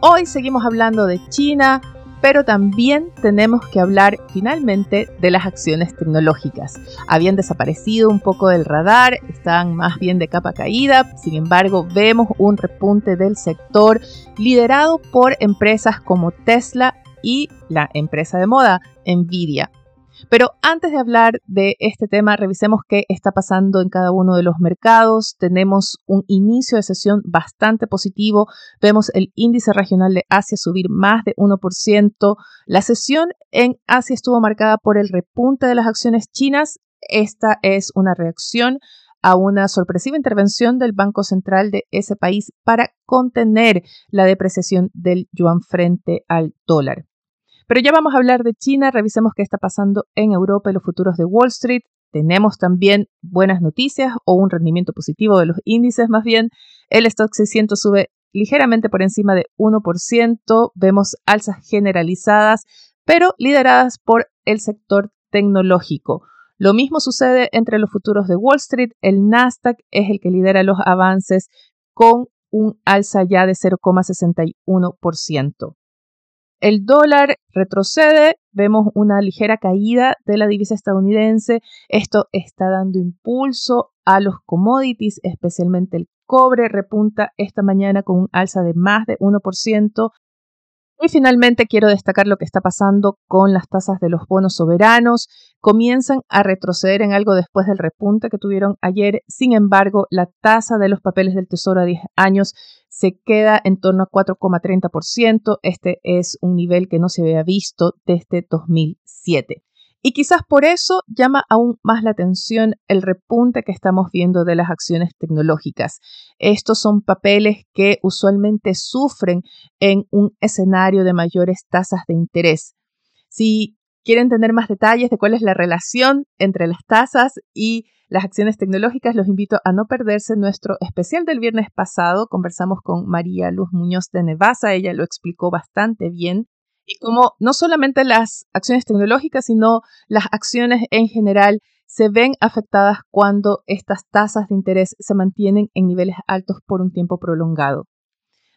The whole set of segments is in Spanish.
Hoy seguimos hablando de China, pero también tenemos que hablar finalmente de las acciones tecnológicas. Habían desaparecido un poco del radar, están más bien de capa caída, sin embargo vemos un repunte del sector liderado por empresas como Tesla y la empresa de moda Nvidia. Pero antes de hablar de este tema, revisemos qué está pasando en cada uno de los mercados. Tenemos un inicio de sesión bastante positivo. Vemos el índice regional de Asia subir más de 1%. La sesión en Asia estuvo marcada por el repunte de las acciones chinas. Esta es una reacción a una sorpresiva intervención del Banco Central de ese país para contener la depreciación del yuan frente al dólar. Pero ya vamos a hablar de China, revisemos qué está pasando en Europa y los futuros de Wall Street. Tenemos también buenas noticias o un rendimiento positivo de los índices más bien. El stock 600 sube ligeramente por encima de 1%. Vemos alzas generalizadas, pero lideradas por el sector tecnológico. Lo mismo sucede entre los futuros de Wall Street. El Nasdaq es el que lidera los avances con un alza ya de 0,61%. El dólar retrocede, vemos una ligera caída de la divisa estadounidense. Esto está dando impulso a los commodities, especialmente el cobre repunta esta mañana con un alza de más de 1%. Y finalmente quiero destacar lo que está pasando con las tasas de los bonos soberanos. Comienzan a retroceder en algo después del repunte que tuvieron ayer. Sin embargo, la tasa de los papeles del Tesoro a 10 años se queda en torno a 4,30%. Este es un nivel que no se había visto desde 2007. Y quizás por eso llama aún más la atención el repunte que estamos viendo de las acciones tecnológicas. Estos son papeles que usualmente sufren en un escenario de mayores tasas de interés. Si quieren tener más detalles de cuál es la relación entre las tasas y las acciones tecnológicas, los invito a no perderse nuestro especial del viernes pasado. Conversamos con María Luz Muñoz de Nevasa, ella lo explicó bastante bien y como no solamente las acciones tecnológicas, sino las acciones en general se ven afectadas cuando estas tasas de interés se mantienen en niveles altos por un tiempo prolongado.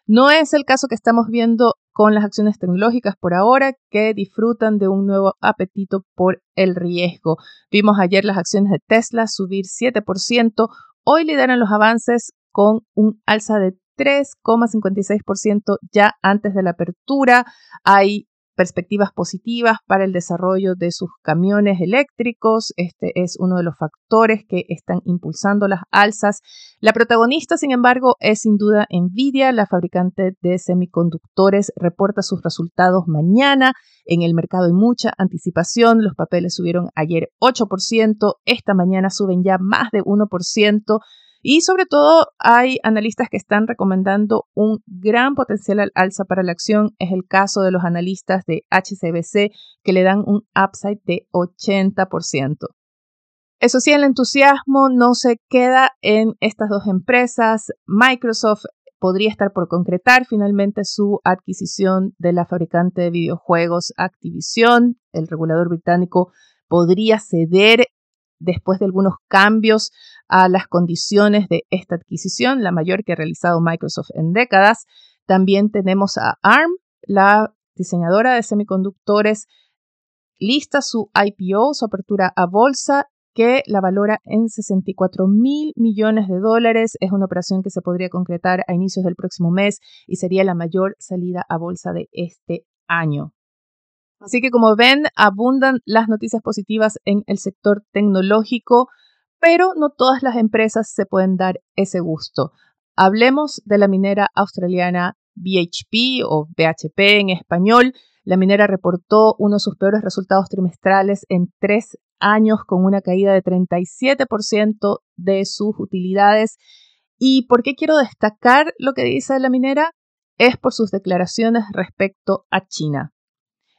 No es el caso que estamos viendo con las acciones tecnológicas por ahora, que disfrutan de un nuevo apetito por el riesgo. Vimos ayer las acciones de Tesla subir 7%, hoy lideran los avances con un alza de 3,56% ya antes de la apertura. Hay perspectivas positivas para el desarrollo de sus camiones eléctricos. Este es uno de los factores que están impulsando las alzas. La protagonista, sin embargo, es sin duda Nvidia, la fabricante de semiconductores, reporta sus resultados mañana. En el mercado hay mucha anticipación. Los papeles subieron ayer 8%, esta mañana suben ya más de 1%. Y sobre todo hay analistas que están recomendando un gran potencial al alza para la acción. Es el caso de los analistas de HCBC que le dan un upside de 80%. Eso sí, el entusiasmo no se queda en estas dos empresas. Microsoft podría estar por concretar finalmente su adquisición de la fabricante de videojuegos Activision. El regulador británico podría ceder después de algunos cambios a las condiciones de esta adquisición, la mayor que ha realizado Microsoft en décadas. También tenemos a ARM, la diseñadora de semiconductores, lista su IPO, su apertura a bolsa, que la valora en 64 mil millones de dólares. Es una operación que se podría concretar a inicios del próximo mes y sería la mayor salida a bolsa de este año. Así que como ven, abundan las noticias positivas en el sector tecnológico, pero no todas las empresas se pueden dar ese gusto. Hablemos de la minera australiana BHP o BHP en español. La minera reportó uno de sus peores resultados trimestrales en tres años con una caída de 37% de sus utilidades. ¿Y por qué quiero destacar lo que dice la minera? es por sus declaraciones respecto a China.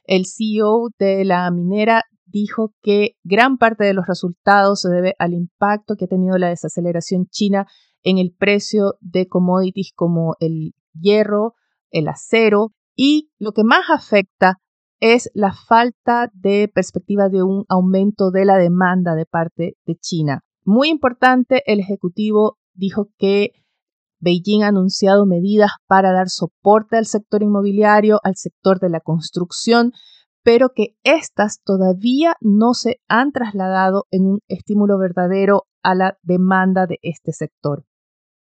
El CEO de la minera dijo que gran parte de los resultados se debe al impacto que ha tenido la desaceleración china en el precio de commodities como el hierro, el acero y lo que más afecta es la falta de perspectiva de un aumento de la demanda de parte de China. Muy importante, el Ejecutivo dijo que Beijing ha anunciado medidas para dar soporte al sector inmobiliario, al sector de la construcción, pero que éstas todavía no se han trasladado en un estímulo verdadero a la demanda de este sector.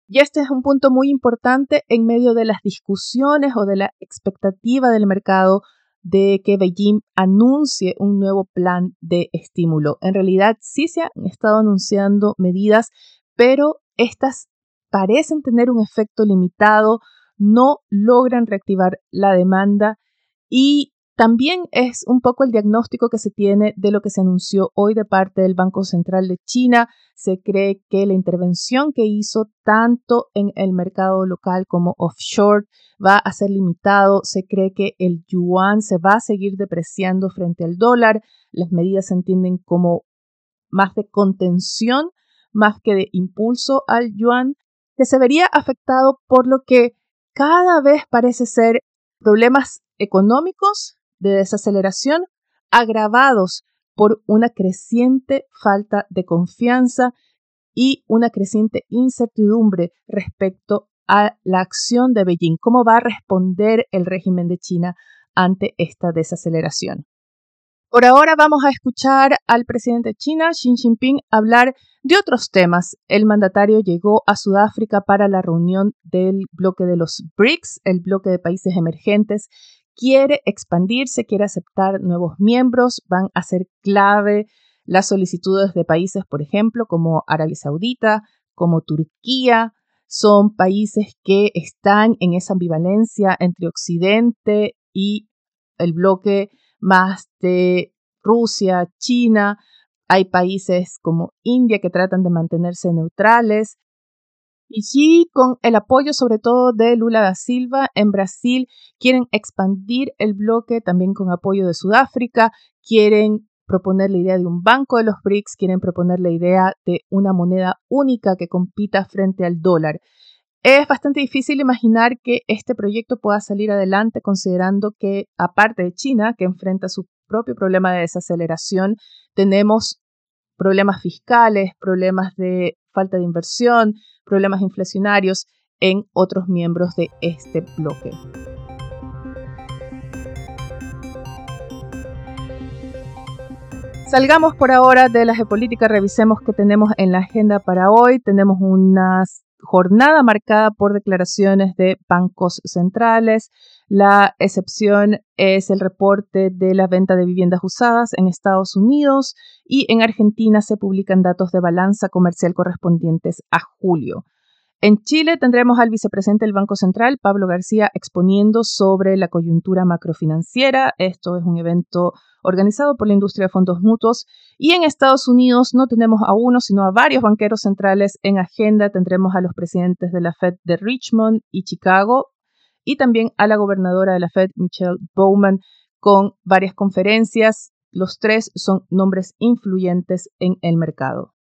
Y este es un punto muy importante en medio de las discusiones o de la expectativa del mercado de que Beijing anuncie un nuevo plan de estímulo. En realidad sí se han estado anunciando medidas, pero estas parecen tener un efecto limitado, no logran reactivar la demanda y también es un poco el diagnóstico que se tiene de lo que se anunció hoy de parte del Banco Central de China. Se cree que la intervención que hizo tanto en el mercado local como offshore va a ser limitado. Se cree que el yuan se va a seguir depreciando frente al dólar. Las medidas se entienden como más de contención más que de impulso al yuan, que se vería afectado por lo que cada vez parece ser problemas económicos de desaceleración agravados por una creciente falta de confianza y una creciente incertidumbre respecto a la acción de Beijing, cómo va a responder el régimen de China ante esta desaceleración. Por ahora vamos a escuchar al presidente de China, Xi Jinping, hablar de otros temas. El mandatario llegó a Sudáfrica para la reunión del bloque de los BRICS, el bloque de países emergentes, quiere expandirse, quiere aceptar nuevos miembros, van a ser clave las solicitudes de países, por ejemplo, como Arabia Saudita, como Turquía, son países que están en esa ambivalencia entre Occidente y el bloque más de Rusia, China. Hay países como India que tratan de mantenerse neutrales. Y con el apoyo sobre todo de Lula da Silva en Brasil, quieren expandir el bloque también con apoyo de Sudáfrica, quieren proponer la idea de un banco de los BRICS, quieren proponer la idea de una moneda única que compita frente al dólar. Es bastante difícil imaginar que este proyecto pueda salir adelante considerando que, aparte de China, que enfrenta su propio problema de desaceleración, tenemos problemas fiscales, problemas de falta de inversión, problemas inflacionarios en otros miembros de este bloque. Salgamos por ahora de la geopolítica, revisemos qué tenemos en la agenda para hoy. Tenemos una jornada marcada por declaraciones de bancos centrales. La excepción es el reporte de la venta de viviendas usadas en Estados Unidos y en Argentina se publican datos de balanza comercial correspondientes a julio. En Chile tendremos al vicepresidente del Banco Central, Pablo García, exponiendo sobre la coyuntura macrofinanciera. Esto es un evento organizado por la industria de fondos mutuos. Y en Estados Unidos no tenemos a uno, sino a varios banqueros centrales en agenda. Tendremos a los presidentes de la Fed de Richmond y Chicago y también a la gobernadora de la Fed, Michelle Bowman, con varias conferencias. Los tres son nombres influyentes en el mercado.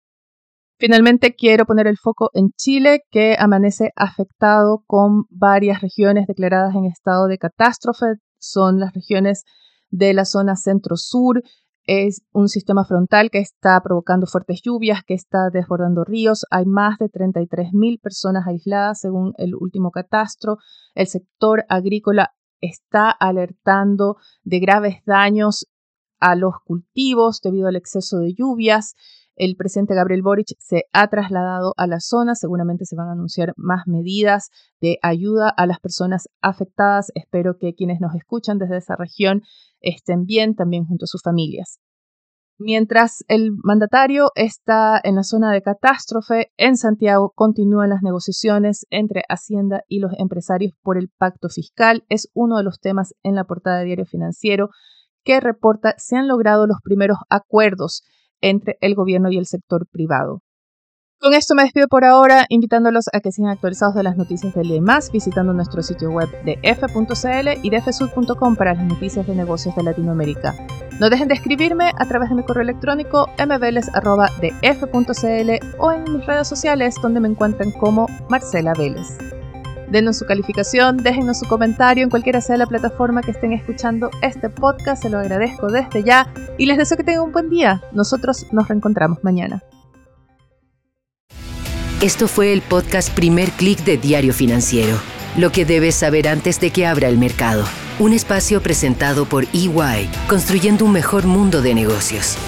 Finalmente, quiero poner el foco en Chile, que amanece afectado con varias regiones declaradas en estado de catástrofe. Son las regiones de la zona centro-sur. Es un sistema frontal que está provocando fuertes lluvias, que está desbordando ríos. Hay más de 33.000 personas aisladas según el último catastro. El sector agrícola está alertando de graves daños a los cultivos debido al exceso de lluvias. El presidente Gabriel Boric se ha trasladado a la zona. Seguramente se van a anunciar más medidas de ayuda a las personas afectadas. Espero que quienes nos escuchan desde esa región estén bien también junto a sus familias. Mientras el mandatario está en la zona de catástrofe, en Santiago continúan las negociaciones entre Hacienda y los empresarios por el pacto fiscal. Es uno de los temas en la portada de Diario Financiero que reporta se han logrado los primeros acuerdos entre el gobierno y el sector privado. Con esto me despido por ahora, invitándolos a que sigan actualizados de las noticias del IEMAS, visitando nuestro sitio web de f.cl y de fsud.com para las noticias de negocios de Latinoamérica. No dejen de escribirme a través de mi correo electrónico mveles.df.cl o en mis redes sociales donde me encuentran como Marcela Vélez. Denos su calificación, déjenos su comentario en cualquiera sea la plataforma que estén escuchando este podcast, se lo agradezco desde ya y les deseo que tengan un buen día. Nosotros nos reencontramos mañana. Esto fue el podcast Primer Click de Diario Financiero. Lo que debes saber antes de que abra el mercado. Un espacio presentado por EY, construyendo un mejor mundo de negocios.